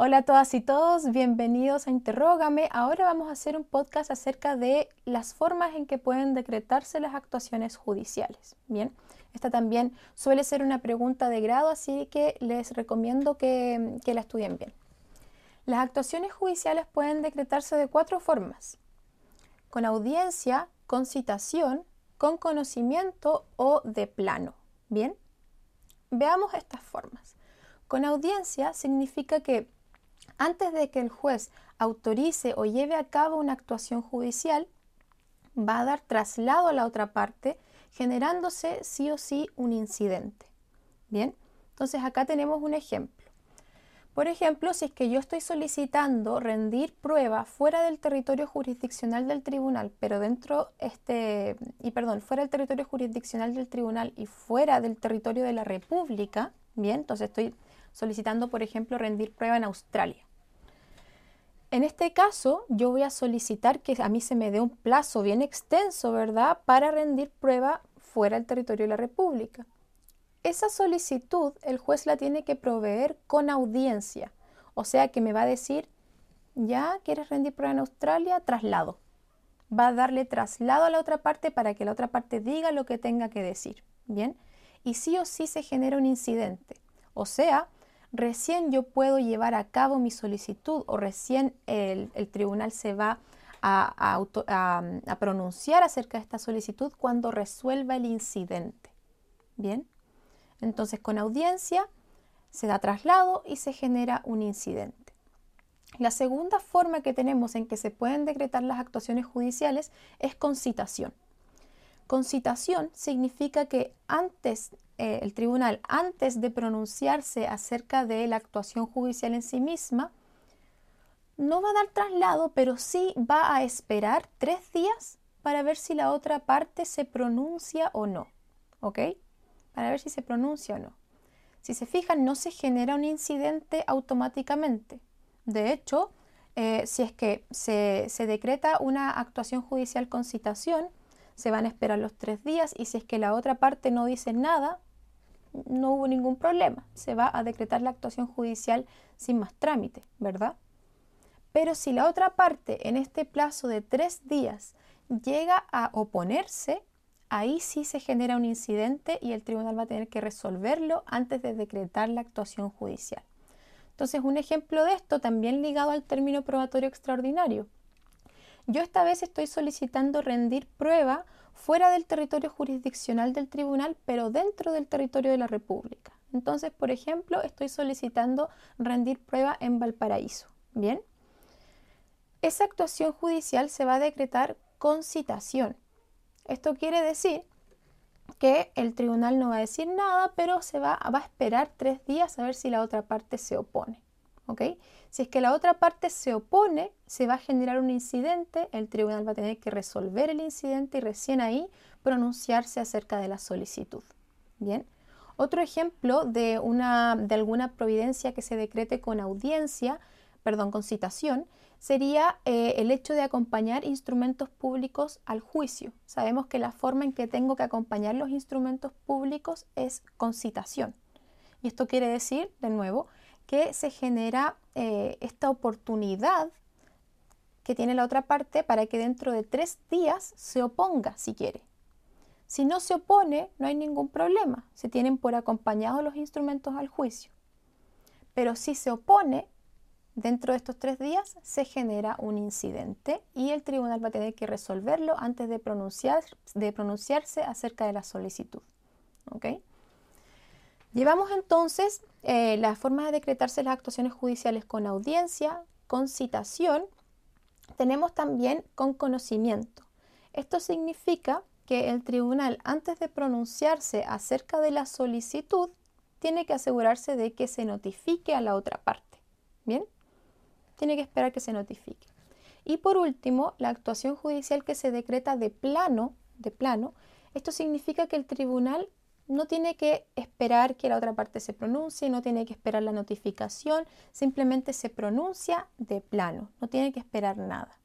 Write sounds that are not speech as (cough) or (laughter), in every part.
Hola a todas y todos, bienvenidos a Interrógame. Ahora vamos a hacer un podcast acerca de las formas en que pueden decretarse las actuaciones judiciales. Bien, esta también suele ser una pregunta de grado, así que les recomiendo que, que la estudien bien. Las actuaciones judiciales pueden decretarse de cuatro formas. Con audiencia, con citación, con conocimiento o de plano. Bien, veamos estas formas. Con audiencia significa que antes de que el juez autorice o lleve a cabo una actuación judicial, va a dar traslado a la otra parte, generándose sí o sí un incidente. Bien, entonces acá tenemos un ejemplo. Por ejemplo, si es que yo estoy solicitando rendir prueba fuera del territorio jurisdiccional del tribunal, pero dentro, este, y perdón, fuera del territorio jurisdiccional del tribunal y fuera del territorio de la República, bien, entonces estoy solicitando, por ejemplo, rendir prueba en Australia. En este caso, yo voy a solicitar que a mí se me dé un plazo bien extenso, ¿verdad?, para rendir prueba fuera del territorio de la República. Esa solicitud el juez la tiene que proveer con audiencia, o sea que me va a decir, ya quieres rendir prueba en Australia, traslado. Va a darle traslado a la otra parte para que la otra parte diga lo que tenga que decir, ¿bien? Y sí o sí se genera un incidente, o sea, recién yo puedo llevar a cabo mi solicitud o recién el, tribunal se va a, a, pronunciar acerca de esta solicitud cuando resuelva el incidente. Bien, entonces con audiencia se da traslado y se genera un incidente. La segunda forma que tenemos en que se pueden decretar las actuaciones judiciales es con citación. Con citación significa que antes eh, el tribunal, antes de pronunciarse acerca de la actuación judicial en sí misma, no va a dar traslado, pero sí va a esperar tres días para ver si la otra parte se pronuncia o no. ¿Ok? Para ver si se pronuncia o no. Si se fijan, no se genera un incidente automáticamente. De hecho, eh, si es que se, se decreta una actuación judicial con citación, se van a esperar los tres días y si es que la otra parte no dice nada, no hubo ningún problema. Se va a decretar la actuación judicial sin más trámite, ¿verdad? Pero si la otra parte en este plazo de tres días llega a oponerse, ahí sí se genera un incidente y el tribunal va a tener que resolverlo antes de decretar la actuación judicial. Entonces, un ejemplo de esto también ligado al término probatorio extraordinario. Yo esta vez estoy solicitando rendir prueba fuera del territorio jurisdiccional del tribunal, pero dentro del territorio de la República. Entonces, por ejemplo, estoy solicitando rendir prueba en Valparaíso. Bien. Esa actuación judicial se va a decretar con citación. Esto quiere decir que el tribunal no va a decir nada, pero se va, va a esperar tres días a ver si la otra parte se opone. Si es que la otra parte se opone, se va a generar un incidente, el tribunal va a tener que resolver el incidente y recién ahí pronunciarse acerca de la solicitud. Bien. Otro ejemplo de, una, de alguna providencia que se decrete con audiencia, perdón, con citación, sería eh, el hecho de acompañar instrumentos públicos al juicio. Sabemos que la forma en que tengo que acompañar los instrumentos públicos es con citación. Y esto quiere decir, de nuevo, que se genera eh, esta oportunidad que tiene la otra parte para que dentro de tres días se oponga si quiere. Si no se opone, no hay ningún problema. Se tienen por acompañados los instrumentos al juicio. Pero si se opone, dentro de estos tres días se genera un incidente y el tribunal va a tener que resolverlo antes de, pronunciar, de pronunciarse acerca de la solicitud. ¿Okay? Llevamos entonces eh, las formas de decretarse las actuaciones judiciales con audiencia, con citación, tenemos también con conocimiento. Esto significa que el tribunal, antes de pronunciarse acerca de la solicitud, tiene que asegurarse de que se notifique a la otra parte. ¿Bien? Tiene que esperar que se notifique. Y por último, la actuación judicial que se decreta de plano, de plano, esto significa que el tribunal no tiene que esperar que la otra parte se pronuncie, no tiene que esperar la notificación, simplemente se pronuncia de plano, no tiene que esperar nada.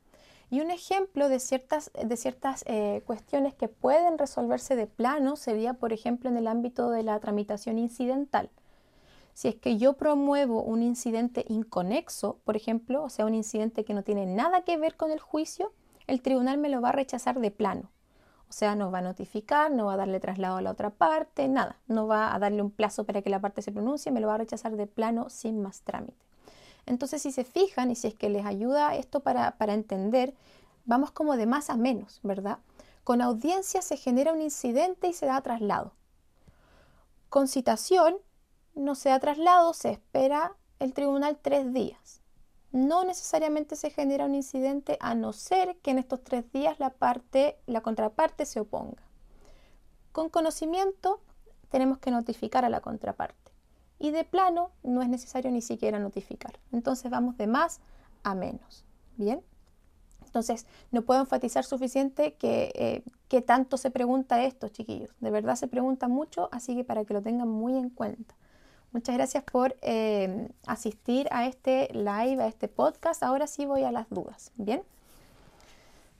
Y un ejemplo de ciertas, de ciertas eh, cuestiones que pueden resolverse de plano sería, por ejemplo, en el ámbito de la tramitación incidental. Si es que yo promuevo un incidente inconexo, por ejemplo, o sea, un incidente que no tiene nada que ver con el juicio, el tribunal me lo va a rechazar de plano. O sea, no va a notificar, no va a darle traslado a la otra parte, nada. No va a darle un plazo para que la parte se pronuncie, me lo va a rechazar de plano sin más trámite. Entonces, si se fijan y si es que les ayuda esto para, para entender, vamos como de más a menos, ¿verdad? Con audiencia se genera un incidente y se da traslado. Con citación no se da traslado, se espera el tribunal tres días. No necesariamente se genera un incidente a no ser que en estos tres días la parte, la contraparte se oponga. Con conocimiento tenemos que notificar a la contraparte y de plano no es necesario ni siquiera notificar. Entonces vamos de más a menos. Bien. Entonces, no puedo enfatizar suficiente que, eh, tanto se pregunta esto, chiquillos. De verdad se pregunta mucho, así que para que lo tengan muy en cuenta. Muchas gracias por eh, asistir a este live, a este podcast. Ahora sí voy a las dudas. Bien.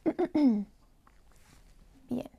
(clears throat) Bien.